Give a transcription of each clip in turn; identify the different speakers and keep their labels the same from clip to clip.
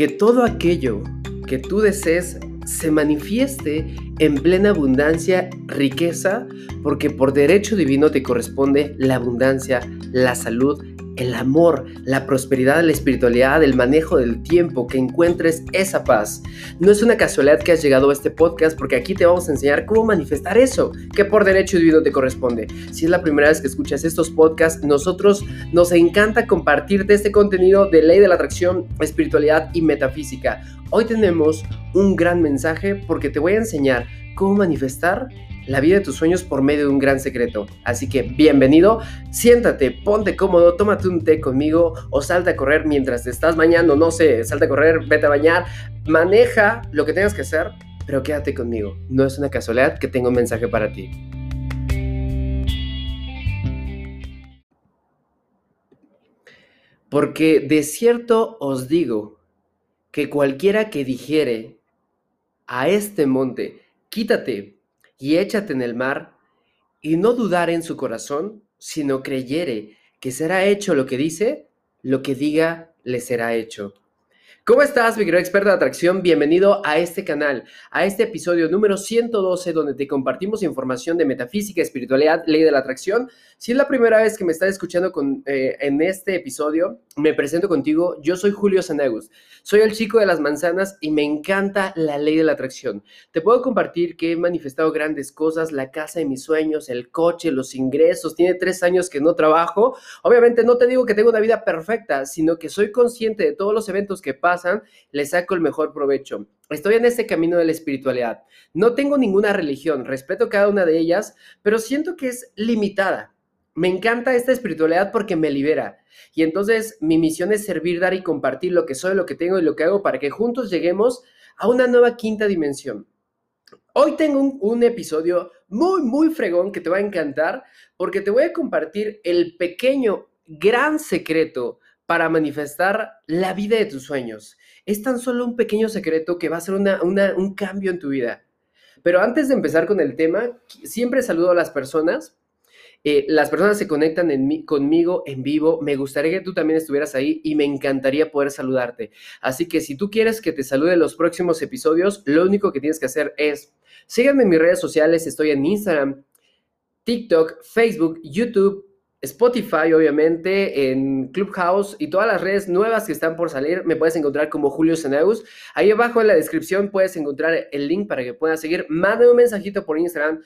Speaker 1: que todo aquello que tú desees se manifieste en plena abundancia, riqueza, porque por derecho divino te corresponde la abundancia, la salud, el amor, la prosperidad, la espiritualidad, el manejo del tiempo, que encuentres esa paz. No es una casualidad que has llegado a este podcast porque aquí te vamos a enseñar cómo manifestar eso que por derecho divino te corresponde. Si es la primera vez que escuchas estos podcasts, nosotros nos encanta compartirte este contenido de ley de la atracción, espiritualidad y metafísica. Hoy tenemos un gran mensaje porque te voy a enseñar cómo manifestar la vida de tus sueños por medio de un gran secreto. Así que bienvenido, siéntate, ponte cómodo, tómate un té conmigo o salta a correr mientras te estás bañando, no sé, salta a correr, vete a bañar, maneja lo que tengas que hacer, pero quédate conmigo. No es una casualidad que tengo un mensaje para ti. Porque de cierto os digo que cualquiera que dijere a este monte, quítate y échate en el mar, y no dudar en su corazón, sino creyere que será hecho lo que dice, lo que diga le será hecho. ¿Cómo estás, mi querido experto de atracción? Bienvenido a este canal, a este episodio número 112, donde te compartimos información de metafísica, espiritualidad, ley de la atracción. Si es la primera vez que me estás escuchando con, eh, en este episodio, me presento contigo. Yo soy Julio Sanegus. Soy el chico de las manzanas y me encanta la ley de la atracción. Te puedo compartir que he manifestado grandes cosas, la casa de mis sueños, el coche, los ingresos. Tiene tres años que no trabajo. Obviamente no te digo que tengo una vida perfecta, sino que soy consciente de todos los eventos que pasan, le saco el mejor provecho. Estoy en este camino de la espiritualidad. No tengo ninguna religión, respeto cada una de ellas, pero siento que es limitada. Me encanta esta espiritualidad porque me libera. Y entonces mi misión es servir, dar y compartir lo que soy, lo que tengo y lo que hago para que juntos lleguemos a una nueva quinta dimensión. Hoy tengo un, episodio muy, muy fregón que te va a encantar porque te voy a compartir el pequeño, gran secreto para manifestar la vida de tus sueños. Es tan solo un pequeño secreto que va a ser un cambio en tu vida. Pero antes de empezar con el tema, siempre saludo a las personas eh, las personas se conectan conmigo en vivo. Me gustaría que tú también estuvieras ahí y me encantaría poder saludarte. Así que si tú quieres que te salude en los próximos episodios, lo único que tienes que hacer es síganme en mis redes sociales. Estoy en Instagram, TikTok, Facebook, YouTube. Spotify, obviamente, en Clubhouse y todas las redes nuevas que están por salir, me puedes encontrar como Julio Seneus. Ahí abajo en la descripción puedes encontrar el link para que puedas seguir. Mándame un mensajito por Instagram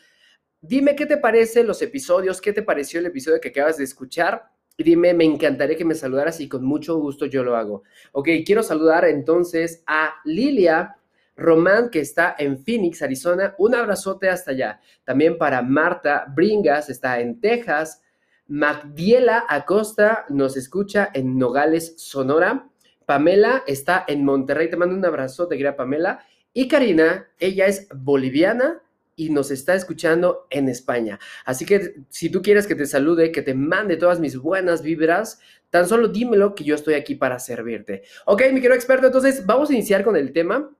Speaker 1: Dime qué te parece los episodios, qué te pareció el episodio que acabas de escuchar. Y dime, me encantaría que me saludaras y con mucho gusto yo lo hago. Ok, quiero saludar entonces a Lilia Román, que está en Phoenix, Arizona. Un abrazote hasta allá. También para Marta Bringas, está en Texas. Magdiela Acosta nos escucha en Nogales, Sonora. Pamela está en Monterrey. Te mando un abrazote, querida Pamela. Y Karina, ella es boliviana y nos está escuchando en España. Así que si tú quieres que te salude, que te mande todas mis buenas vibras, tan solo dímelo que yo estoy aquí para servirte. Ok, mi querido experto, entonces vamos a iniciar con el tema.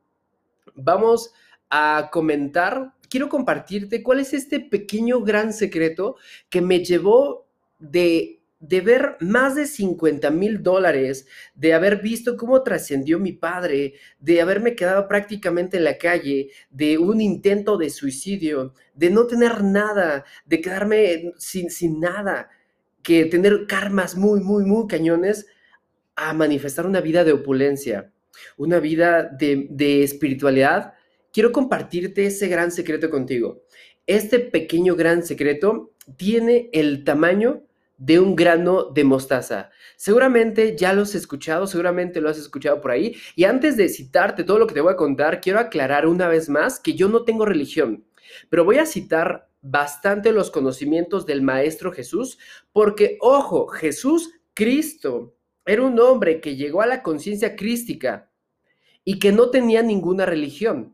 Speaker 1: Vamos a comentar, quiero compartirte cuál es este pequeño gran secreto que me llevó de de ver más de 50 mil dólares, de haber visto cómo trascendió mi padre, de haberme quedado prácticamente en la calle, de un intento de suicidio, de no tener nada, de quedarme sin, sin nada, que tener karmas muy, muy, muy cañones, a manifestar una vida de opulencia, una vida de, de espiritualidad. Quiero compartirte ese gran secreto contigo. Este pequeño gran secreto tiene el tamaño de un grano de mostaza. Seguramente ya lo has escuchado, seguramente lo has escuchado por ahí. Y antes de citarte todo lo que te voy a contar, quiero aclarar una vez más que yo no tengo religión, pero voy a citar bastante los conocimientos del Maestro Jesús, porque, ojo, Jesús Cristo era un hombre que llegó a la conciencia crística y que no tenía ninguna religión.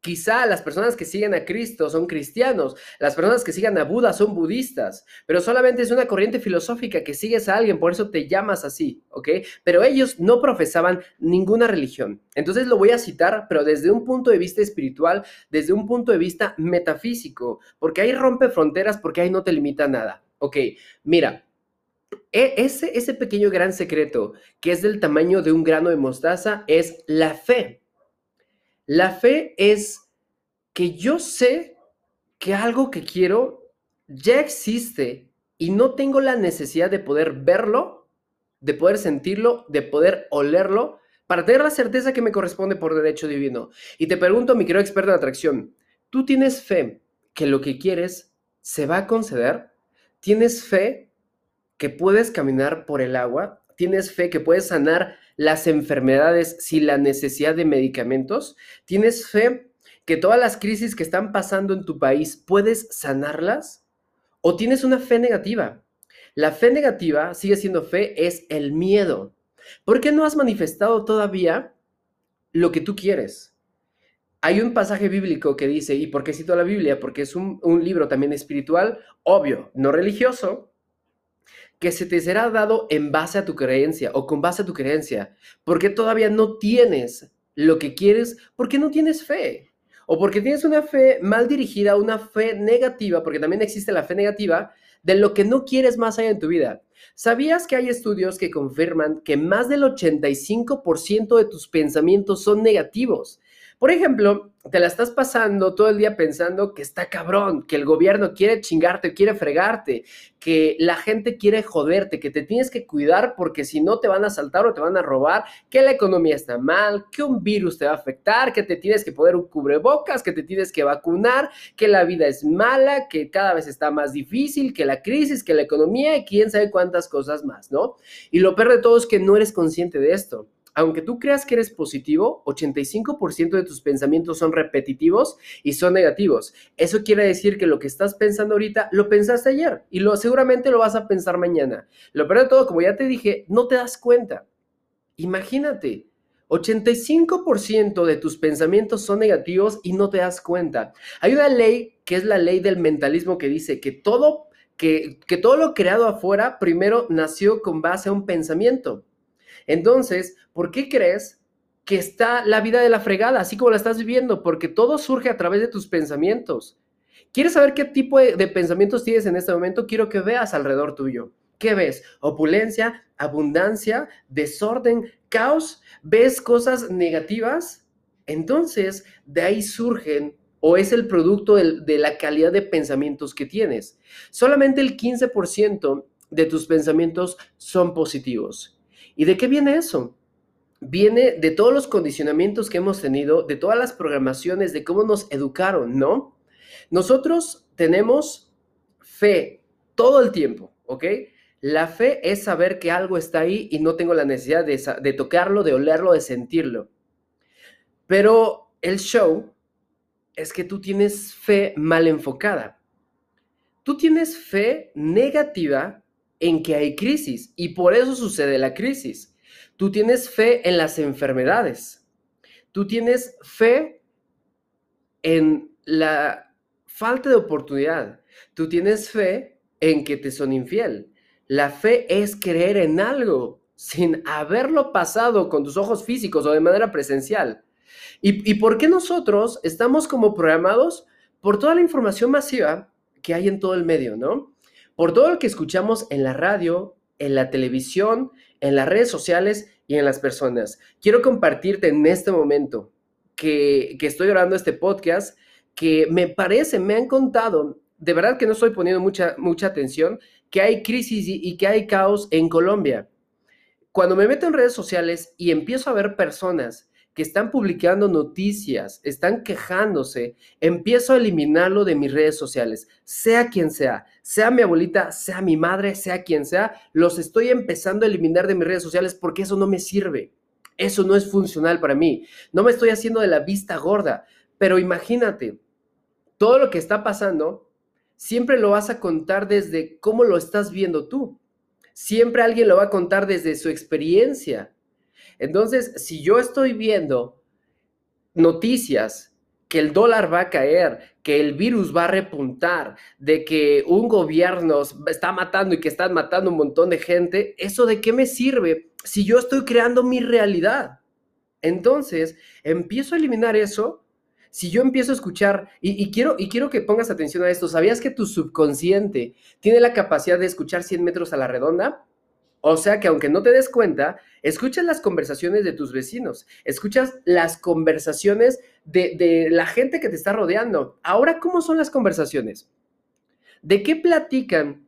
Speaker 1: Quizá las personas que siguen a Cristo son cristianos, las personas que sigan a Buda son budistas, pero solamente es una corriente filosófica que sigues a alguien, por eso te llamas así, ¿ok? Pero ellos no profesaban ninguna religión. Entonces lo voy a citar, pero desde un punto de vista espiritual, desde un punto de vista metafísico, porque ahí rompe fronteras, porque ahí no te limita nada, ¿ok? Mira, E, ese, ese pequeño gran secreto, que es del tamaño de un grano de mostaza, es la fe. La fe es que yo sé que algo que quiero ya existe y no tengo la necesidad de poder verlo, de poder sentirlo, de poder olerlo, para tener la certeza que me corresponde por derecho divino. Y te pregunto, mi querido experto en atracción, ¿tú tienes fe que lo que quieres se va a conceder? ¿Tienes fe que puedes caminar por el agua? ¿Tienes fe que puedes sanar las enfermedades sin la necesidad de medicamentos? ¿Tienes fe que todas las crisis que están pasando en tu país puedes sanarlas? ¿O tienes una fe negativa? La fe negativa sigue siendo fe, es el miedo. ¿Por qué no has manifestado todavía lo que tú quieres? Hay un pasaje bíblico que dice, ¿y por qué cito la Biblia? Porque es un, un libro también espiritual, obvio, no religioso, que se te será dado en base a tu creencia o con base a tu creencia, porque todavía no tienes lo que quieres, porque no tienes fe, o porque tienes una fe mal dirigida, una fe negativa, porque también existe la fe negativa, de lo que no quieres más allá en tu vida. ¿Sabías que hay estudios que confirman que más del 85% de tus pensamientos son negativos? Por ejemplo, te la estás pasando todo el día pensando que está cabrón, que el gobierno quiere chingarte, quiere fregarte, que la gente quiere joderte, que te tienes que cuidar porque si no te van a asaltar o te van a robar, que la economía está mal, que un virus te va a afectar, que te tienes que poner un cubrebocas, que te tienes que vacunar, que la vida es mala, que cada vez está más difícil, que la crisis, que la economía y quién sabe cuántas cosas más, ¿no? Y lo peor de todo es que no eres consciente de esto aunque tú creas que eres positivo, 85% de tus pensamientos son repetitivos y son negativos. Eso quiere decir que lo que estás pensando ahorita lo pensaste ayer y lo seguramente lo vas a pensar mañana. Lo peor de todo, como ya te dije, no te das cuenta. Imagínate, 85% de tus pensamientos son negativos y no te das cuenta. Hay una ley que es la ley del mentalismo que dice que todo que, que todo lo creado afuera primero nació con base a un pensamiento. Entonces, ¿por qué crees que está la vida de la fregada, así como la estás viviendo? Porque todo surge a través de tus pensamientos. ¿Quieres saber qué tipo de, pensamientos tienes en este momento? Quiero que veas alrededor tuyo. ¿Qué ves? Opulencia, abundancia, desorden, caos. ¿Ves cosas negativas? Entonces, de ahí surgen o es el producto de, la calidad de pensamientos que tienes. Solamente el 15% de tus pensamientos son positivos. ¿Y de qué viene eso? Viene de todos los condicionamientos que hemos tenido, de todas las programaciones, de cómo nos educaron, ¿no? Nosotros tenemos fe todo el tiempo, ¿ok? La fe es saber que algo está ahí y no tengo la necesidad de, de tocarlo, de olerlo, de sentirlo. Pero el show es que tú tienes fe mal enfocada. Tú tienes fe negativa en que hay crisis y por eso sucede la crisis. Tú tienes fe en las enfermedades. Tú tienes fe en la falta de oportunidad. Tú tienes fe en que te son infiel. La fe es creer en algo sin haberlo pasado con tus ojos físicos o de manera presencial. ¿Y, y por qué nosotros estamos como programados por toda la información masiva que hay en todo el medio, ¿no? Por todo lo que escuchamos en la radio, en la televisión, en las redes sociales y en las personas. Quiero compartirte en este momento que, estoy grabando este podcast, que me parece, me han contado, de verdad que no estoy poniendo mucha, mucha atención, que hay crisis y, y que hay caos en Colombia. Cuando me meto en redes sociales y empiezo a ver personas que están publicando noticias, están quejándose, empiezo a eliminarlo de mis redes sociales, sea quien sea, sea mi abuelita, sea mi madre, sea quien sea, los estoy empezando a eliminar de mis redes sociales porque eso no me sirve. Eso no es funcional para mí. No me estoy haciendo de la vista gorda, pero imagínate, todo lo que está pasando, siempre lo vas a contar desde cómo lo estás viendo tú. Siempre alguien lo va a contar desde su experiencia. Entonces, si yo estoy viendo noticias que el dólar va a caer, que el virus va a repuntar, de que un gobierno está matando y que están matando un montón de gente, ¿eso de qué me sirve si yo estoy creando mi realidad? Entonces, empiezo a eliminar eso Si yo empiezo a escuchar, y, quiero, y quiero que pongas atención a esto, ¿sabías que tu subconsciente tiene la capacidad de escuchar 100 metros a la redonda? O sea que aunque no te des cuenta, escuchas las conversaciones de tus vecinos, escuchas las conversaciones de, de, la gente que te está rodeando. Ahora, ¿cómo son las conversaciones? ¿De qué platican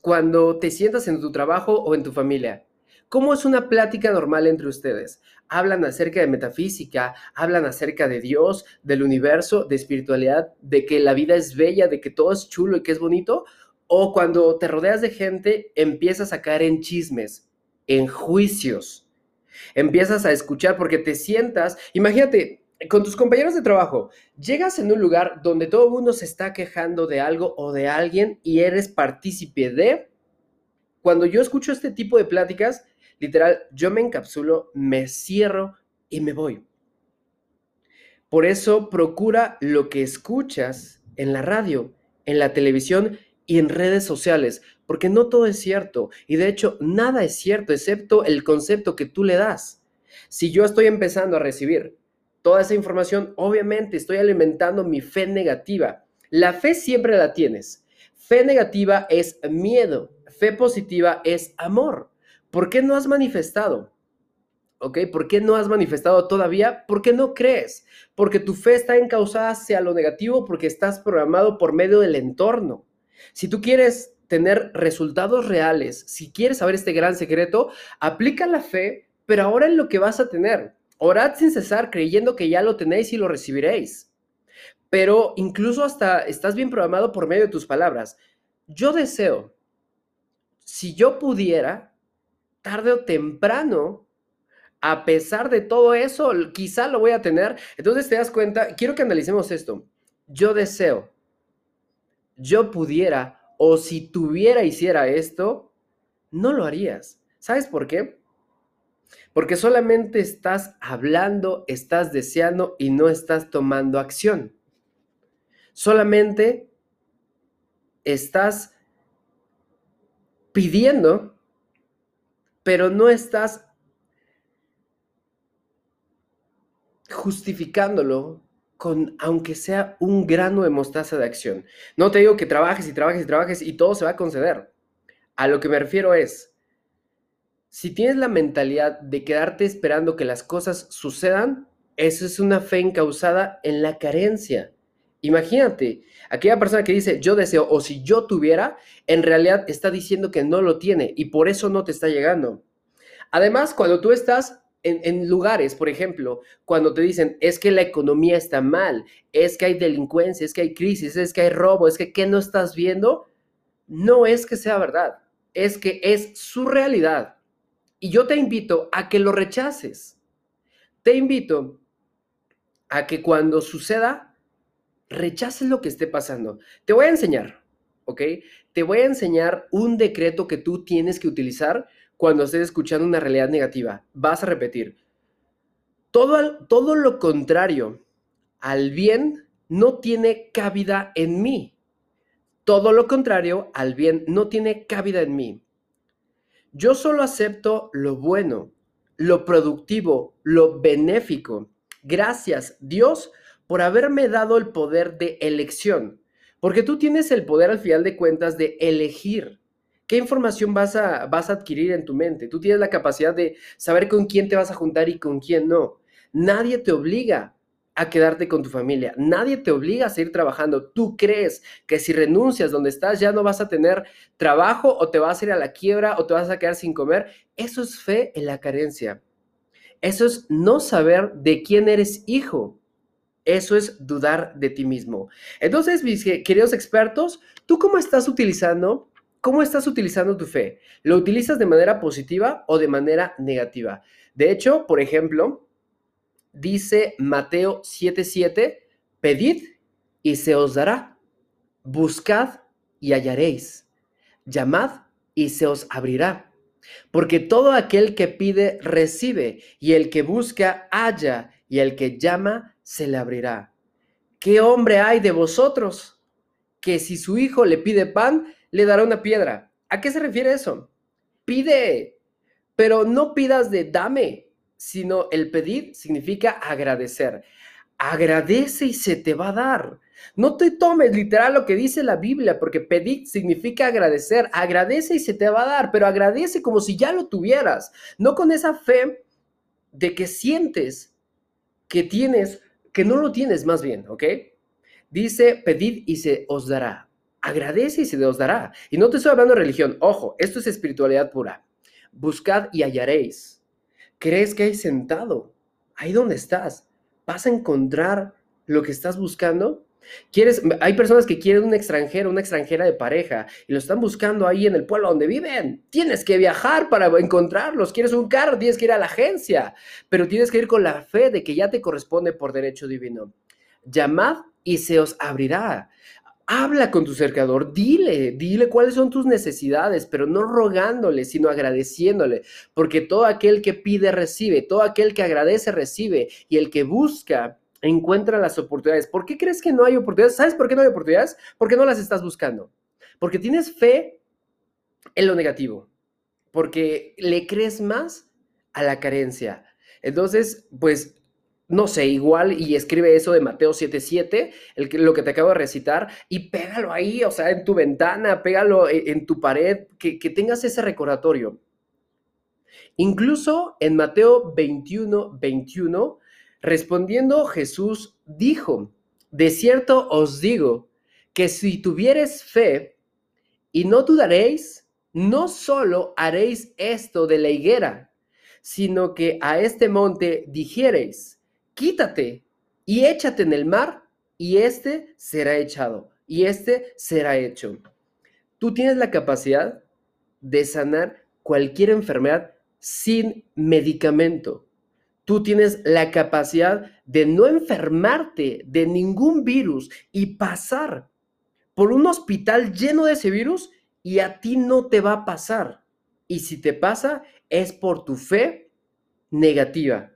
Speaker 1: cuando te sientas en tu trabajo o en tu familia? ¿Cómo es una plática normal entre ustedes? Hablan acerca de metafísica, hablan acerca de Dios, del universo, de espiritualidad, de que la vida es bella, de que todo es chulo y que es bonito. O cuando te rodeas de gente, empiezas a caer en chismes, en juicios. Empiezas a escuchar porque te sientas, imagínate, con tus compañeros de trabajo, llegas en un lugar donde todo el mundo se está quejando de algo o de alguien y eres partícipe de... Cuando yo escucho este tipo de pláticas, literal, yo me encapsulo, me cierro y me voy. Por eso procura lo que escuchas en la radio, en la televisión y en redes sociales, porque no todo es cierto y de hecho nada es cierto excepto el concepto que tú le das. Si yo estoy empezando a recibir toda esa información, obviamente estoy alimentando mi fe negativa. La fe siempre la tienes. Fe negativa es miedo, fe positiva es amor. ¿Por qué no has manifestado? ¿Ok? ¿Por qué no has manifestado todavía? Porque no crees. Porque tu fe está encausada hacia lo negativo porque estás programado por medio del entorno. Si tú quieres tener resultados reales, si quieres saber este gran secreto, aplica la fe, pero ahora en lo que vas a tener. Orad sin cesar creyendo que ya lo tenéis y lo recibiréis. Pero incluso hasta estás bien programado por medio de tus palabras. Yo deseo, si yo pudiera, tarde o temprano, a pesar de todo eso, quizá lo voy a tener. Entonces te das cuenta, quiero que analicemos esto. Yo deseo, yo pudiera, o si tuviera, hiciera esto, no lo harías. ¿Sabes por qué? Porque solamente estás hablando, estás deseando y no estás tomando acción. Solamente estás pidiendo pero no estás justificándolo aunque sea un grano de mostaza de acción. No te digo que trabajes y trabajes y trabajes y todo se va a conceder. A lo que me refiero es, si tienes la mentalidad de quedarte esperando que las cosas sucedan, eso es una fe encausada en la carencia. Imagínate, aquella persona que dice yo deseo o si yo tuviera, en realidad está diciendo que no lo tiene y por eso no te está llegando. Además, cuando tú estás en, lugares, por ejemplo, cuando te dicen es que la economía está mal, es que hay delincuencia, es que hay crisis, es que hay robo, es que ¿qué no estás viendo? No es que sea verdad, es que es su realidad. Y yo te invito a que lo rechaces. Te invito a que cuando suceda, rechaces lo que esté pasando. Te voy a enseñar, ¿ok? Te voy a enseñar un decreto que tú tienes que utilizar cuando estés escuchando una realidad negativa. Vas a repetir. Todo, todo lo contrario al bien no tiene cabida en mí. Todo lo contrario al bien no tiene cabida en mí. Yo solo acepto lo bueno, lo productivo, lo benéfico. Gracias, Dios, por haberme dado el poder de elección. Porque tú tienes el poder al final de cuentas de elegir qué información vas a, vas a adquirir en tu mente. Tú tienes la capacidad de saber con quién te vas a juntar y con quién no. Nadie te obliga a quedarte con tu familia. Nadie te obliga a seguir trabajando. Tú crees que si renuncias donde estás ya no vas a tener trabajo o te vas a ir a la quiebra o te vas a quedar sin comer. Eso es fe en la carencia. Eso es no saber de quién eres hijo. Eso es dudar de ti mismo. Entonces, mis queridos expertos, ¿tú cómo estás utilizando, cómo estás utilizando tu fe? ¿Lo utilizas de manera positiva o de manera negativa? De hecho, por ejemplo, dice Mateo 7:7, pedid y se os dará, buscad y hallaréis, llamad y se os abrirá. Porque todo aquel que pide, recibe, y el que busca, halla, y el que llama, se le abrirá. ¿Qué hombre hay de vosotros que si su hijo le pide pan, le dará una piedra? ¿A qué se refiere eso? Pide, pero no pidas de dame, sino el pedir significa agradecer. agradece y se te va a dar. No te tomes literal lo que dice la Biblia, porque pedir significa agradecer. Agradece y se te va a dar, pero agradece como si ya lo tuvieras, no con esa fe de que sientes que tienes, que no lo tienes más bien, ¿ok? Dice, pedid y se os dará. Agradece y se os dará. Y no te estoy hablando de religión, ojo, esto es espiritualidad pura. Buscad y hallaréis. ¿Crees que hay sentado? Ahí donde estás. ¿Vas a encontrar lo que estás buscando? ¿Quieres, hay personas que quieren un extranjero, una extranjera de pareja y lo están buscando ahí en el pueblo donde viven. Tienes que viajar para encontrarlos. Quieres un carro, tienes que ir a la agencia, pero tienes que ir con la fe de que ya te corresponde por derecho divino. Llamad y se os abrirá. Habla con tu cercador, dile, dile cuáles son tus necesidades, pero no rogándole, sino agradeciéndole, porque todo aquel que pide recibe, todo aquel que agradece recibe, y el que busca encuentra las oportunidades. ¿Por qué crees que no hay oportunidades? ¿Sabes por qué no hay oportunidades? Porque no las estás buscando. Porque tienes fe en lo negativo. Porque le crees más a la carencia. Entonces, pues, no sé, igual y escribe eso de Mateo 7:7, el lo que te acabo de recitar, y pégalo ahí, o sea, en tu ventana, pégalo en, en tu pared, que, que tengas ese recordatorio. Incluso en Mateo 21, 21, Respondiendo Jesús dijo, de cierto os digo, que si tuvieres fe y no dudaréis, no solo haréis esto de la higuera, sino que a este monte dijereis, quítate y échate en el mar, y este será echado, y este será hecho. Tú tienes la capacidad de sanar cualquier enfermedad sin medicamento tú tienes la capacidad de no enfermarte de ningún virus y pasar por un hospital lleno de ese virus y a ti no te va a pasar. Y si te pasa, es por tu fe negativa.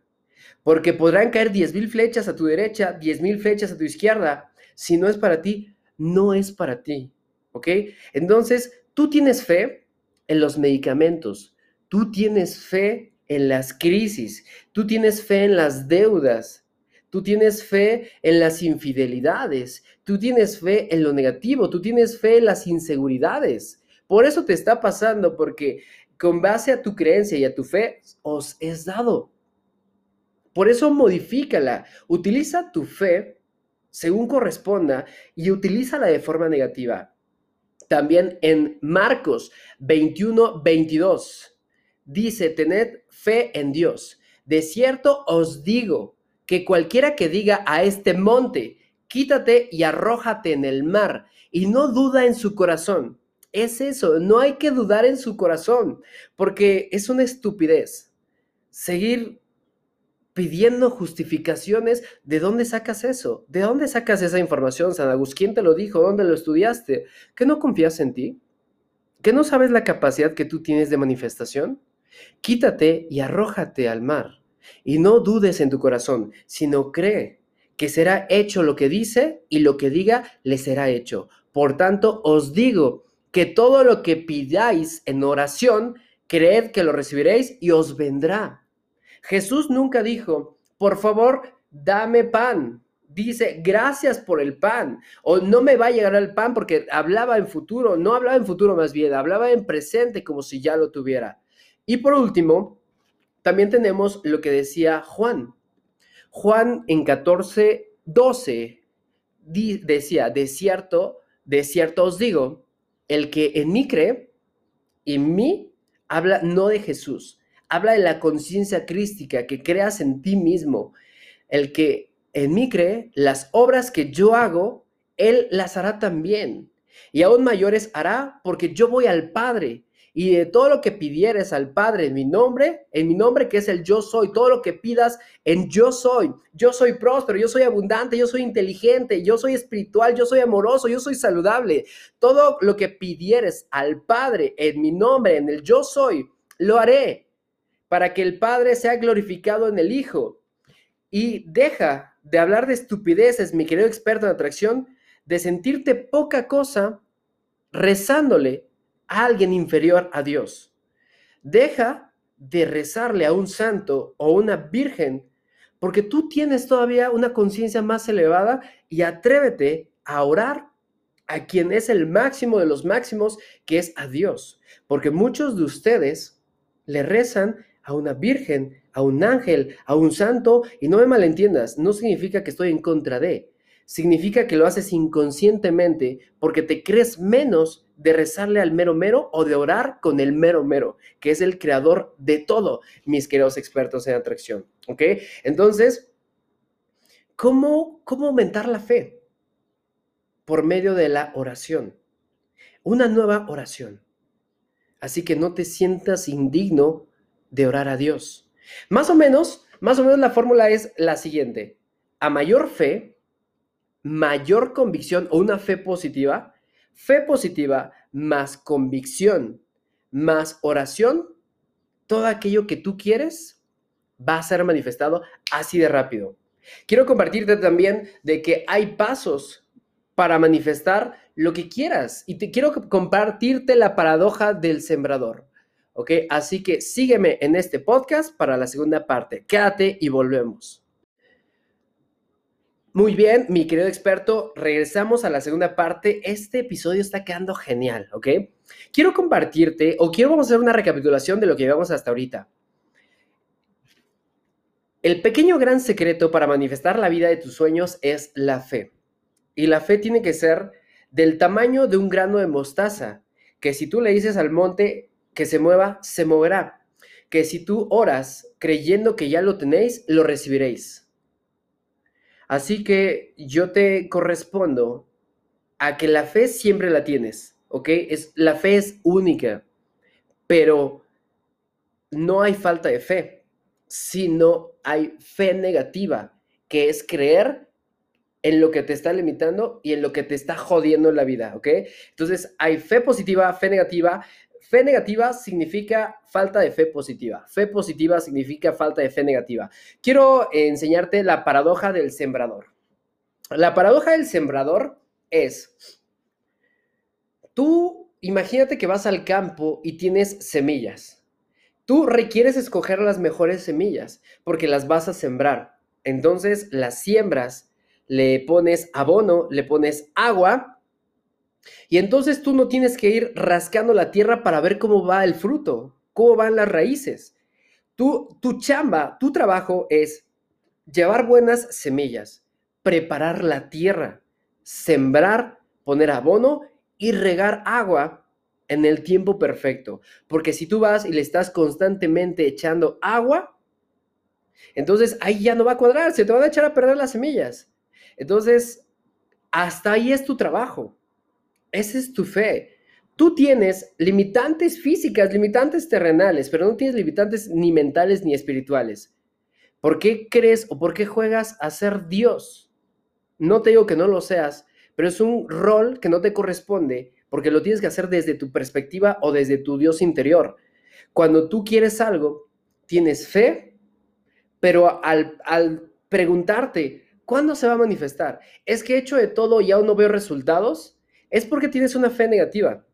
Speaker 1: Porque podrán caer 10.000 flechas a tu derecha, 10.000 flechas a tu izquierda. Si no es para ti, no es para ti. ¿Ok? Entonces, tú tienes fe en los medicamentos. Tú tienes fe en las crisis, tú tienes fe en las deudas, tú tienes fe en las infidelidades, tú tienes fe en lo negativo, tú tienes fe en las inseguridades. Por eso te está pasando, porque con base a tu creencia y a tu fe os es dado. Por eso modifícala, utiliza tu fe según corresponda y utilízala de forma negativa. También en Marcos 21, 22 dice, tened fe en Dios. De cierto os digo que cualquiera que diga a este monte, quítate y arrójate en el mar, y no duda en su corazón. Es eso, no hay que dudar en su corazón, porque es una estupidez seguir pidiendo justificaciones. ¿De dónde sacas eso? ¿De dónde sacas esa información, San Agustín? ¿Quién te lo dijo? ¿Dónde lo estudiaste? ¿Que no confías en ti? ¿Que no sabes la capacidad que tú tienes de manifestación? Quítate y arrójate al mar, y no dudes en tu corazón, sino cree que será hecho lo que dice y lo que diga le será hecho. Por tanto, os digo que todo lo que pidáis en oración, creed que lo recibiréis y os vendrá. Jesús nunca dijo, por favor, dame pan. Dice, gracias por el pan. O no me va a llegar el pan porque hablaba en futuro. No hablaba en futuro más bien, hablaba en presente como si ya lo tuviera. Y por último, también tenemos lo que decía Juan. Juan en 14, 12 decía, de cierto, de cierto os digo, el que en mí cree, en mí habla no de Jesús, habla de la conciencia crística, que creas en ti mismo. El que en mí cree, las obras que yo hago, él las hará también. Y aún mayores hará porque yo voy al Padre y de todo lo que pidieres al Padre en mi nombre, en mi nombre que es el yo soy, todo lo que pidas en yo soy, yo soy próspero, yo soy abundante, yo soy inteligente, yo soy espiritual, yo soy amoroso, yo soy saludable. Todo lo que pidieres al Padre en mi nombre, en el yo soy, lo haré para que el Padre sea glorificado en el Hijo. Y deja de hablar de estupideces, mi querido experto en atracción, de sentirte poca cosa rezándole alguien inferior a Dios. Deja de rezarle a un santo o una virgen porque tú tienes todavía una conciencia más elevada y atrévete a orar a quien es el máximo de los máximos, que es a Dios. Porque muchos de ustedes le rezan a una virgen, a un ángel, a un santo, y no me malentiendas, no significa que estoy en contra de, significa que lo haces inconscientemente porque te crees menos de rezarle al mero mero o de orar con el mero mero, que es el creador de todo, mis queridos expertos en atracción. ¿Ok? Entonces, ¿cómo, cómo aumentar la fe? Por medio de la oración. Una nueva oración. Así que no te sientas indigno de orar a Dios. Más o menos, más o menos la fórmula es la siguiente. A mayor fe, mayor convicción o una fe positiva, fe positiva más convicción más oración, todo aquello que tú quieres va a ser manifestado así de rápido. Quiero compartirte también de que hay pasos para manifestar lo que quieras y te quiero compartirte la paradoja del sembrador. ¿Ok? Así que sígueme en este podcast para la segunda parte. Quédate y volvemos. Muy bien, mi querido experto, regresamos a la segunda parte. Este episodio está quedando genial, ¿ok? Quiero compartirte o quiero vamos a hacer una recapitulación de lo que llevamos hasta ahorita. El pequeño gran secreto para manifestar la vida de tus sueños es la fe. Y la fe tiene que ser del tamaño de un grano de mostaza, que si tú le dices al monte que se mueva, se moverá. Que si tú oras creyendo que ya lo tenéis, lo recibiréis. Así que yo te correspondo a que la fe siempre la tienes, ¿ok? Es, la fe es única, pero no hay falta de fe, sino hay fe negativa, que es creer en lo que te está limitando y en lo que te está jodiendo en la vida, ¿ok? Entonces hay fe positiva, fe negativa, Fe negativa significa falta de fe positiva. Fe positiva significa falta de fe negativa. Quiero enseñarte la paradoja del sembrador. La paradoja del sembrador es, tú imagínate que vas al campo y tienes semillas. Tú requieres escoger las mejores semillas porque las vas a sembrar. Entonces las siembras, le pones abono, le pones agua y entonces tú no tienes que ir rascando la tierra para ver cómo va el fruto, cómo van las raíces. Tú, tu chamba, tu trabajo es llevar buenas semillas, preparar la tierra, sembrar, poner abono y regar agua en el tiempo perfecto. Porque si tú vas y le estás constantemente echando agua, entonces ahí ya no va a cuadrar, se te van a echar a perder las semillas. Entonces, hasta ahí es tu trabajo. Esa es tu fe. Tú tienes limitantes físicas, limitantes terrenales, pero no tienes limitantes ni mentales ni espirituales. ¿Por qué crees o por qué juegas a ser Dios? No te digo que no lo seas, pero es un rol que no te corresponde porque lo tienes que hacer desde tu perspectiva o desde tu Dios interior. Cuando tú quieres algo, tienes fe, pero al, preguntarte, ¿cuándo se va a manifestar? ¿Es que he hecho de todo y aún no veo resultados? Es porque tienes una fe negativa.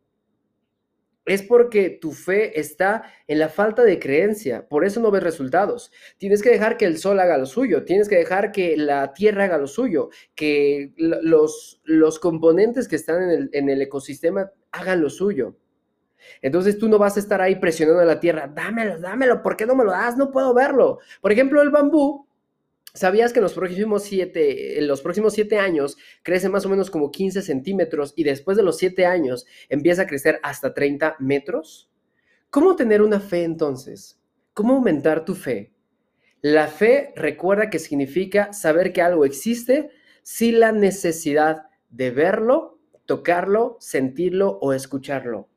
Speaker 1: Es porque tu fe está en la falta de creencia, por eso no ves resultados. Tienes que dejar que el sol haga lo suyo, tienes que dejar que la tierra haga lo suyo, que los, los componentes que están en el, en el ecosistema hagan lo suyo. Entonces tú no vas a estar ahí presionando a la tierra, dámelo, dámelo, ¿por qué no me lo das? No puedo verlo. Por ejemplo, el bambú ¿Sabías que en los próximos siete, en los próximos siete años crece más o menos como 15 centímetros y después de los siete años empieza a crecer hasta 30 metros? ¿Cómo tener una fe entonces? ¿Cómo aumentar tu fe? La fe recuerda que significa saber que algo existe sin la necesidad de verlo, tocarlo, sentirlo o escucharlo.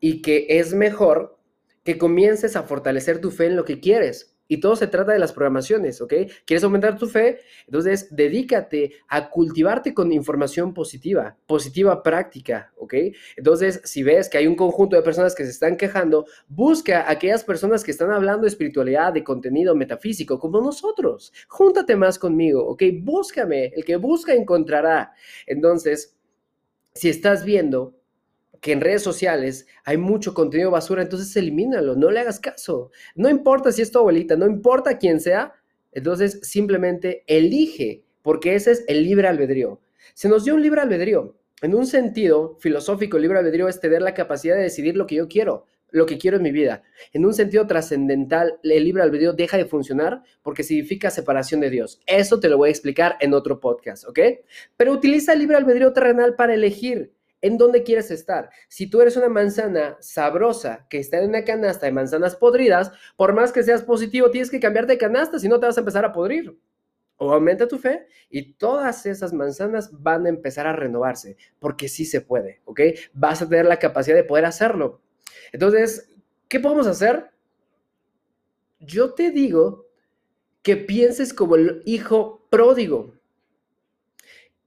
Speaker 1: Y que es mejor que comiences a fortalecer tu fe en lo que quieres y todo se trata de las programaciones, ¿ok? ¿Quieres aumentar tu fe? Entonces, dedícate a cultivarte con información positiva, positiva práctica, ¿ok? Entonces, si ves que hay un conjunto de personas que se están quejando, busca a aquellas personas que están hablando de espiritualidad, de contenido metafísico, como nosotros. Júntate más conmigo, ¿ok? Búscame. El que busca encontrará. Entonces, si estás viendo que en redes sociales hay mucho contenido basura, entonces elimínalo, no le hagas caso. No importa si es tu abuelita, no importa quién sea, Entonces, simplemente elige, porque ese es el libre albedrío. Se nos dio un libre albedrío. En un sentido filosófico, el libre albedrío es tener la capacidad de decidir lo que yo quiero, lo que quiero en mi vida. En un sentido trascendental, el libre albedrío deja de funcionar porque significa separación de Dios. Eso te lo voy a explicar en otro podcast, ¿ok? Pero utiliza el libre albedrío terrenal para elegir en dónde quieres estar. Si tú eres una manzana sabrosa que está en una canasta de manzanas podridas, por más que seas positivo, tienes que cambiar de canasta, si no te vas a empezar a podrir o aumenta tu fe y todas esas manzanas van a empezar a renovarse, porque sí se puede, ¿ok? Vas a tener la capacidad de poder hacerlo. Entonces, ¿qué podemos hacer? Yo te digo que pienses como el hijo pródigo.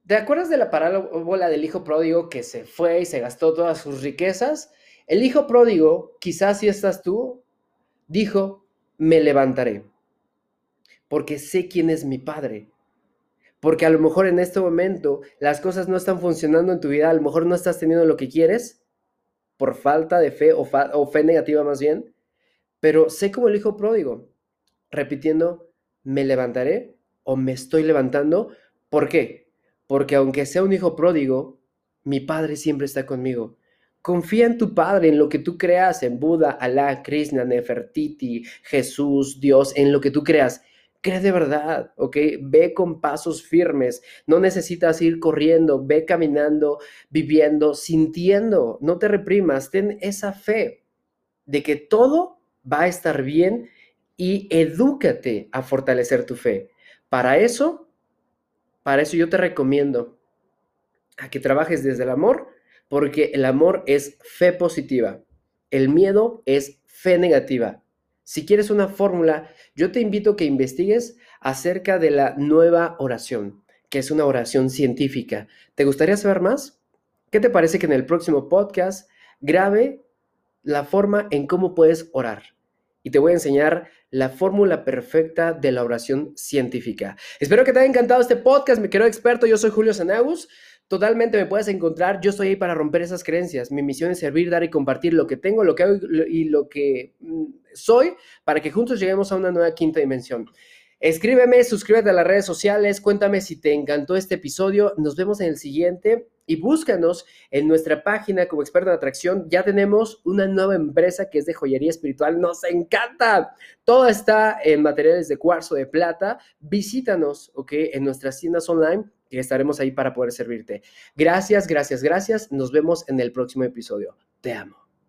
Speaker 1: ¿Te acuerdas de la parábola del hijo pródigo que se fue y se gastó todas sus riquezas? El hijo pródigo, quizás si estás tú, dijo, me levantaré porque sé quién es mi Padre. Porque a lo mejor en este momento las cosas no están funcionando en tu vida, a lo mejor no estás teniendo lo que quieres por falta de fe o, fe negativa más bien, pero sé como el hijo pródigo, repitiendo, me levantaré o me estoy levantando. ¿Por qué? Porque aunque sea un hijo pródigo, mi Padre siempre está conmigo. Confía en tu Padre, en lo que tú creas, en Buda, Alá, Krishna, Nefertiti, Jesús, Dios, en lo que tú creas. Cree de verdad, ¿ok? Ve con pasos firmes. No necesitas ir corriendo, ve caminando, viviendo, sintiendo. No te reprimas, ten esa fe de que todo va a estar bien y edúcate a fortalecer tu fe. Para eso, para eso yo te recomiendo a que trabajes desde el amor, porque el amor es fe positiva, el miedo es fe negativa. Si quieres una fórmula, yo te invito a que investigues acerca de la nueva oración, que es una oración científica. ¿Te gustaría saber más? ¿Qué te parece que en el próximo podcast grabe la forma en cómo puedes orar? Y te voy a enseñar la fórmula perfecta de la oración científica. Espero que te haya encantado este podcast, me quiero experto, yo soy Julio Sanagus. Totalmente me puedes encontrar, yo estoy ahí para romper esas creencias. Mi misión es servir, dar y compartir lo que tengo, lo que hago y lo que mm, soy para que juntos lleguemos a una nueva quinta dimensión. Escríbeme, suscríbete a las redes sociales, cuéntame si te encantó este episodio. Nos vemos en el siguiente y búscanos en nuestra página como experto en atracción. Ya tenemos una nueva empresa que es de joyería espiritual. Nos encanta. Todo está en materiales de cuarzo de plata. Visítanos, ¿ok? En nuestras tiendas online y estaremos ahí para poder servirte. Gracias, gracias, gracias. Nos vemos en el próximo episodio. Te amo.